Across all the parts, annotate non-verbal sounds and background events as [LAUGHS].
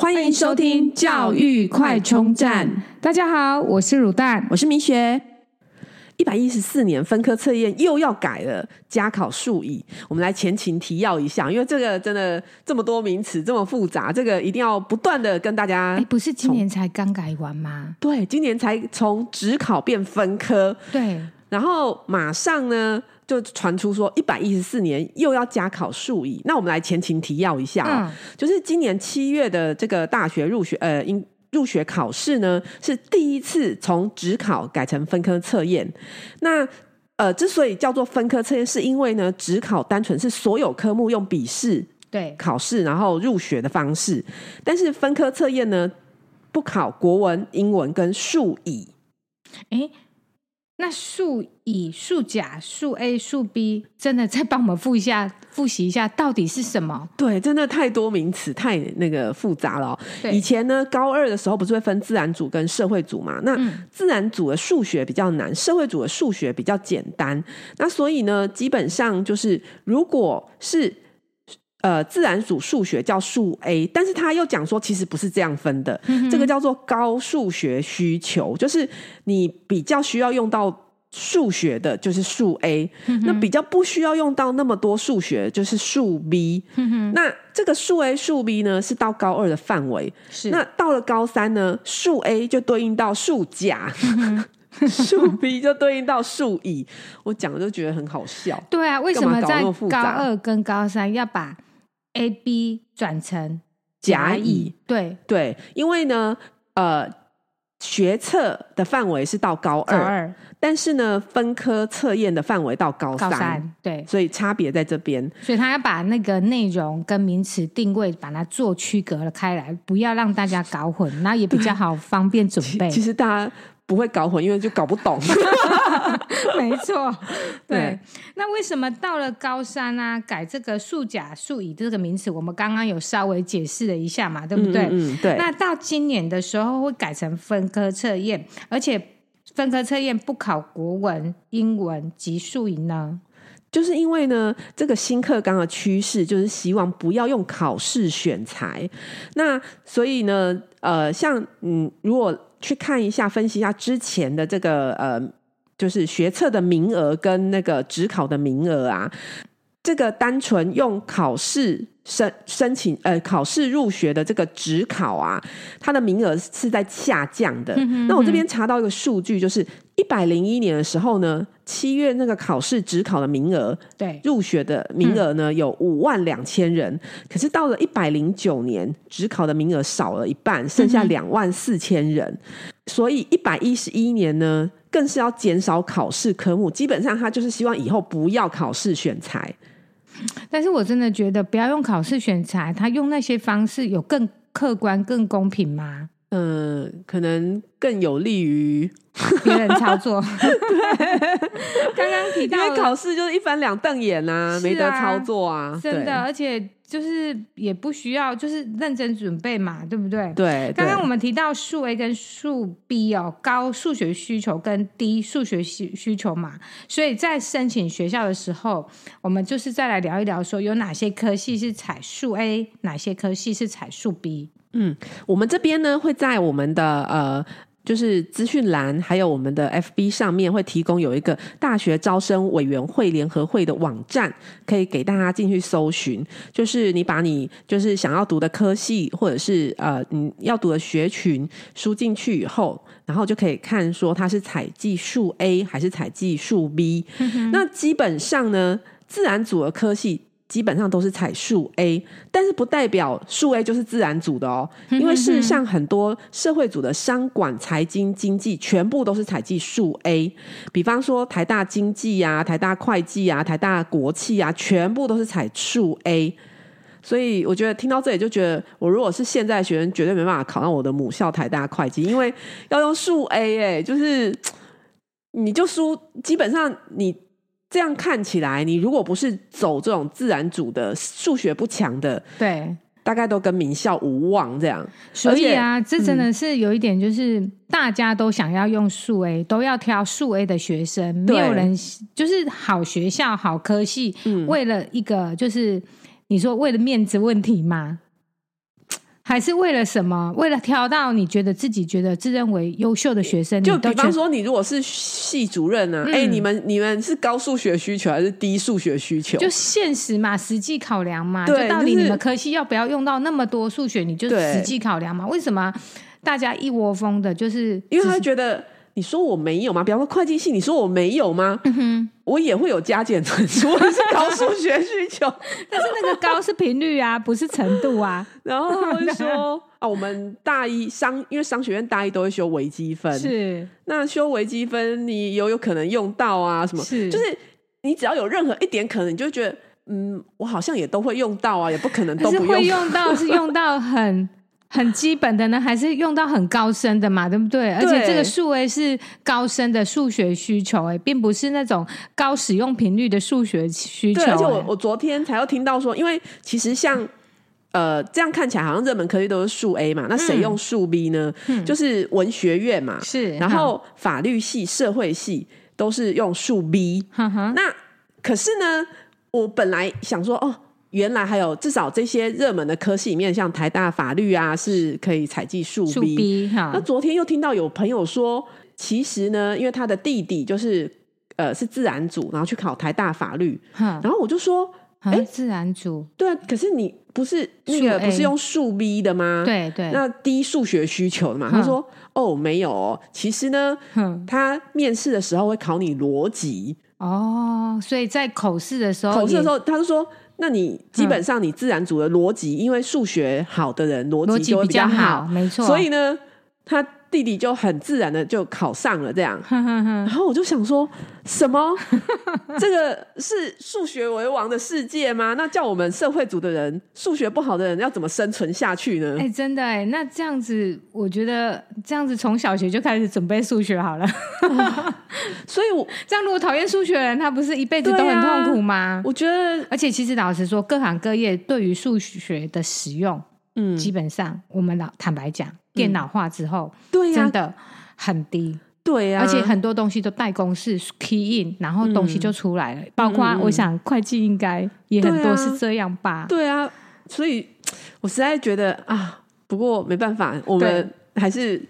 欢迎收听教育快充站。大家好，我是卤蛋，我是明雪。一百一十四年分科测验又要改了，加考数以。我们来前情提要一下，因为这个真的这么多名词，这么复杂，这个一定要不断的跟大家。哎，不是今年才刚改完吗？对，今年才从职考变分科。对，然后马上呢。就传出说，一百一十四年又要加考数乙。那我们来前情提要一下啊，嗯、就是今年七月的这个大学入学呃，应入学考试呢，是第一次从指考改成分科测验。那呃，之所以叫做分科测验，是因为呢，只考单纯是所有科目用笔试对考试，然后入学的方式。但是分科测验呢，不考国文、英文跟数乙。诶那数乙、数甲、数 A、数 B，真的再帮我们复一下、复习一下，到底是什么？对，真的太多名词，太那个复杂了。对以前呢，高二的时候不是会分自然组跟社会组嘛？那自然组的数学比较难，社会组的数学比较简单。那所以呢，基本上就是，如果是。呃，自然组数学叫数 A，但是他又讲说，其实不是这样分的，这个叫做高数学需求，就是你比较需要用到数学的，就是数 A，、嗯、那比较不需要用到那么多数学，就是数 B。嗯、那这个数 A、数 B 呢，是到高二的范围，是那到了高三呢，数 A 就对应到数甲，[LAUGHS] 数、嗯、B 就对应到数乙。我讲的就觉得很好笑。对啊，为什么在高二跟高三要把 A B 转成甲乙，对对，因为呢，呃，学测的范围是到高二，高二但是呢，分科测验的范围到高三，高三，对，所以差别在这边，所以他要把那个内容跟名词定位，把它做区隔了开来，不要让大家搞混，然后也比较好方便准备。其实大家。不会搞混，因为就搞不懂。[LAUGHS] [LAUGHS] 没错，对。对，那为什么到了高三啊，改这个数甲、数乙这个名词？我们刚刚有稍微解释了一下嘛，对不对？嗯，嗯，对。那到今年的时候会改成分科测验，而且分科测验不考国文、英文及数乙呢？就是因为呢，这个新课纲的趋势就是希望不要用考试选材。那所以呢，呃，像嗯，如果去看一下，分析一下之前的这个呃，就是学测的名额跟那个职考的名额啊，这个单纯用考试申申请呃考试入学的这个职考啊，它的名额是在下降的。嗯哼嗯哼。那我这边查到一个数据，就是一百零一年的时候呢，七月那个考试职考的名额，对入学的名额呢有五万两千人，嗯、可是到了一百零九年，职考的名额少了一半，剩下两万四千人，嗯、所以一百一十一年呢，更是要减少考试科目，基本上他就是希望以后不要考试选材。但是我真的觉得不要用考试选材，他用那些方式有更客观、更公平吗？嗯、呃，可能更有利于。[LAUGHS] 别人操作，[LAUGHS] 对，刚刚提到，因为考试就是一翻两瞪眼啊、没得操作啊，真的，而且就是也不需要，就是认真准备嘛，对不对？对。刚刚我们提到数 A 跟数 B 哦，高数学需求跟低数学需需求嘛，所以在申请学校的时候，我们就是再来聊一聊，说有哪些科系是采数 A，哪些科系是采数 B。嗯，我们这边呢会在我们的呃。就是资讯栏，还有我们的 FB 上面会提供有一个大学招生委员会联合会的网站，可以给大家进去搜寻。就是你把你就是想要读的科系，或者是呃你要读的学群输进去以后，然后就可以看说它是采计数 A 还是采计数 B。嗯。那基本上呢，自然组的科系。基本上都是采数 A，但是不代表数 A 就是自然组的哦，因为事实上很多社会组的商管、财经、经济全部都是采集数 A，比方说台大经济啊、台大会计啊、台大国企啊，全部都是采数 A。所以我觉得听到这里就觉得，我如果是现在学生，绝对没办法考上我的母校台大会计，因为要用数 A 哎，就是你就输，基本上你。这样看起来，你如果不是走这种自然组的、数学不强的，对，大概都跟名校无望这样。所以啊，且这真的是有一点，就是、嗯、大家都想要用数 A，都要挑数 A 的学生，对没有人就是好学校、好科系，嗯、为了一个就是你说为了面子问题吗？还是为了什么？为了挑到你觉得自己觉得自认为优秀的学生？就比方说，你如果是系主任呢、啊？哎、嗯欸，你们你们是高数学需求还是低数学需求？就现实嘛，实际考量嘛。对，就到底你们科系要不要用到那么多数学？你就实际考量嘛。为什么大家一窝蜂的？就是因为他觉得。你说我没有吗？比方说会计系，你说我没有吗？嗯哼，我也会有加减乘除，我是高数学需求，[LAUGHS] 但是那个高是频率啊，不是程度啊。[LAUGHS] 然后他会说 [LAUGHS] 啊，我们大一商，因为商学院大一都会修微积分，是那修微积分，你有有可能用到啊？什么？是就是你只要有任何一点可能，你就觉得嗯，我好像也都会用到啊，也不可能都不用。会用到是用到很。很基本的呢，还是用到很高深的嘛，对不对？对，而且这个数 A 是高深的数学需求，哎，并不是那种高使用频率的数学需求。而且我我昨天才又听到说，因为其实像呃这样看起来好像热门科技都是数 A 嘛，那谁用数 B 呢？嗯，就是文学院嘛，是，然后法律系、社会系都是用数 B。那可是呢，我本来想说哦。原来还有至少这些热门的科系里面，像台大法律啊，是可以采计数 B, B。那昨天又听到有朋友说，其实呢，因为他的弟弟就是呃是自然组，然后去考台大法律。然后我就说，哎、欸，自然组对啊，可是你不是那个不是用数 B 的吗？对对。那低数学需求的嘛？他说，哦，没有哦，其实呢，他面试的时候会考你逻辑。哦，所以在口试的时候，口试的时候，他就说。那你基本上你自然组的逻辑、嗯，因为数学好的人逻辑就会比较好，较好没错。所以呢，他弟弟就很自然的就考上了这样。[LAUGHS] 然后我就想说，什么？[LAUGHS] 这个是数学为王的世界吗？那叫我们社会组的人，数学不好的人要怎么生存下去呢？哎、欸，真的哎，那这样子，我觉得这样子从小学就开始准备数学好了。[LAUGHS] 所以我，我这样如果讨厌数学的人，他不是一辈子都很痛苦吗？啊、我觉得，而且其实老实说，各行各业对于数学的使用，嗯，基本上我们老坦白讲，电脑化之后，对、嗯、真的很低，对呀、啊，而且很多东西都代公式 key in，然后东西就出来了。嗯、包括我想会计应该也很多是这样吧？对啊，对啊，所以我实在觉得啊，不过没办法，我们还是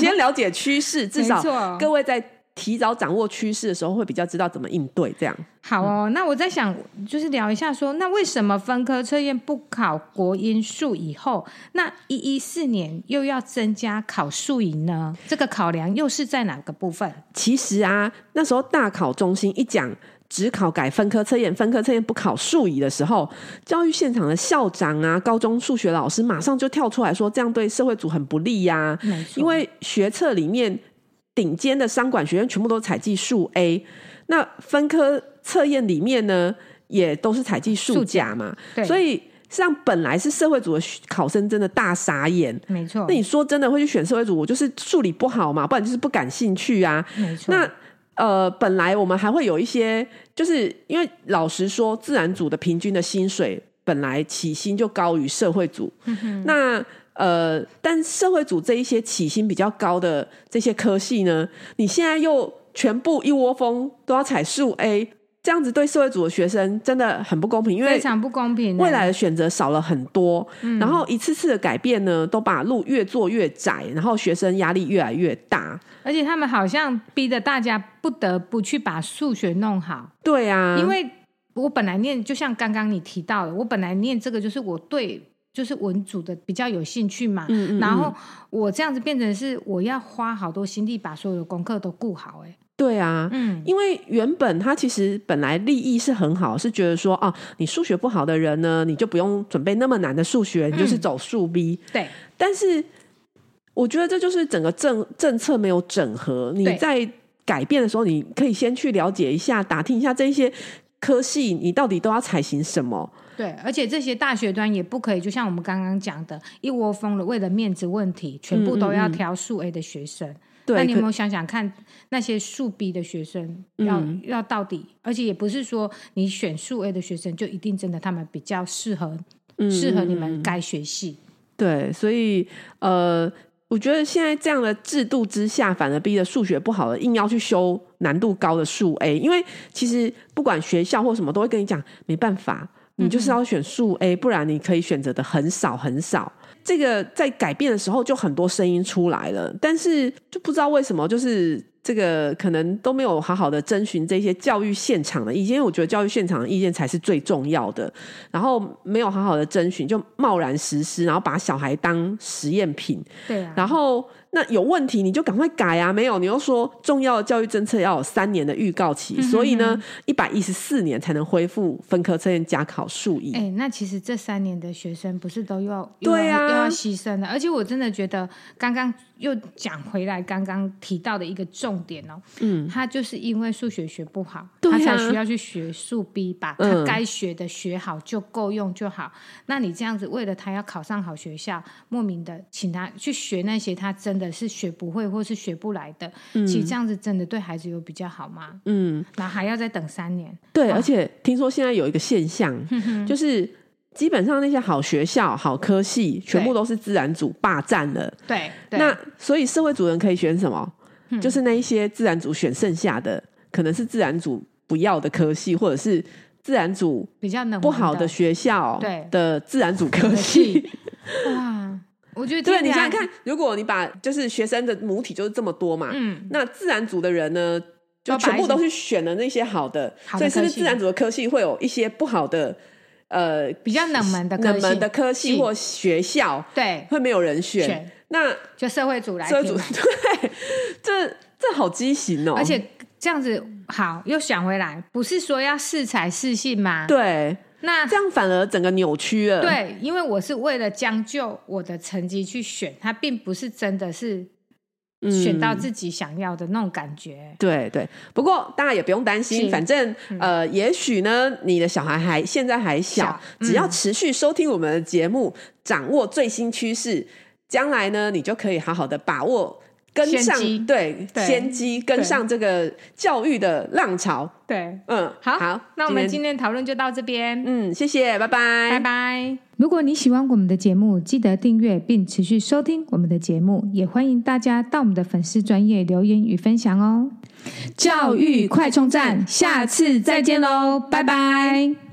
先了解趋势，至少各位在。提早掌握趋势的时候，会比较知道怎么应对。这样好哦。那我在想，就是聊一下说，那为什么分科测验不考国英数以后，那一一四年又要增加考数以呢？这个考量又是在哪个部分？其实啊，那时候大考中心一讲只考改分科测验，分科测验不考数乙的时候，教育现场的校长啊、高中数学老师马上就跳出来说，这样对社会组很不利呀、因为学测里面。顶尖的商管学院全部都采计数 A，那分科测验里面呢，也都是采计数甲嘛。对，所以像本来是社会组的考生真的大傻眼。没错。那你说真的会去选社会组？我就是数理不好嘛，不然就是不感兴趣啊。没错。那呃，本来我们还会有一些，就是因为老实说，自然组的平均的薪水本来起薪就高于社会组。嗯、那呃，但社会组这一些起薪比较高的这些科系呢，你现在又全部一窝蜂都要采数 A，这样子对社会组的学生真的很不公平，因为非常不公平。未来的选择少了很多，然后一次次的改变呢，都把路越做越窄，然后学生压力越来越大，而且他们好像逼着大家不得不去把数学弄好。对啊，因为我本来念，就像刚刚你提到的，我本来念这个就是我对。就是文组的比较有兴趣嘛，嗯嗯嗯，然后我这样子变成是我要花好多心力把所有的功课都顾好，哎，对啊，嗯，因为原本他其实本来利益是很好，是觉得说哦，你数学不好的人呢，你就不用准备那么难的数学，你就是走数 B，嗯，对。但是我觉得这就是整个政政策没有整合，你在改变的时候，你可以先去了解一下，打听一下这些科系你到底都要采行什么。对，而且这些大学端也不可以，就像我们刚刚讲的，一窝蜂的为了面子问题，全部都要挑数 A 的学生。对、嗯嗯，那你有没有想想看，那些数 B 的学生要、嗯、要到底？而且也不是说你选数 A 的学生就一定真的他们比较适合，嗯、适合你们该学系。对，所以呃，我觉得现在这样的制度之下，反而逼得数学不好的硬要去修难度高的数 A，因为其实不管学校或什么，都会跟你讲没办法。你就是要选数 A，不然你可以选择的很少很少。这个在改变的时候就很多声音出来了，但是就不知道为什么，就是这个可能都没有好好的征询这些教育现场的意见，因为我觉得教育现场的意见才是最重要的。然后没有好好的征询，就贸然实施，然后把小孩当实验品。对啊，然后。那有问题你就赶快改啊！没有，你又说重要的教育政策要有三年的预告期，嗯、哼哼所以呢，一百一十四年才能恢复分科测验加考数一。哎，那其实这三年的学生不是都要对啊，又要牺牲的？而且我真的觉得，刚刚又讲回来，刚刚提到的一个重点哦，嗯，他就是因为数学学不好，啊、他才需要去学数 B，把他该学的学好就够用就好。嗯、那你这样子为了他要考上好学校，莫名的请他去学那些他真。的是学不会或是学不来的，嗯、其实这样子真的对孩子有比较好吗？嗯，那还要再等三年。对，而且听说现在有一个现象，啊、[LAUGHS] 就是基本上那些好学校、好科系，全部都是自然组霸占了。对，那所以社会主人可以选什么？嗯、就是那一些自然组选剩下的，可能是自然组不要的科系，或者是自然组比较不好的学校对的自然组科系。哇！我觉得 [LAUGHS] 对，你想想看，如果你把就是学生的母体就是这么多嘛，嗯，那自然组的人呢，就全部都是选了那些好的，好的，所以是不是自然组的科系会有一些不好的，呃，比较冷门的冷门的科系或学校，对，会没有人选，选那就社会组来，社会组对，这这好畸形哦，而且这样子好又想回来，不是说要适才适性吗？对。那这样反而整个扭曲了。对，因为我是为了将就我的成绩去选，它并不是真的是选到自己想要的那种感觉。嗯、对对，不过大家也不用担心，反正、嗯、呃，也许呢，你的小孩还现在还小，小嗯、只要持续收听我们的节目，掌握最新趋势，将来呢，你就可以好好的把握。跟上对先机跟上这个教育的浪潮，对，嗯，好，好，那我们今天讨论就到这边，嗯，谢谢，拜拜，拜拜。如果你喜欢我们的节目，记得订阅并持续收听我们的节目，也欢迎大家到我们的粉丝专业留言与分享哦。教育快充站，下次再见喽，拜拜。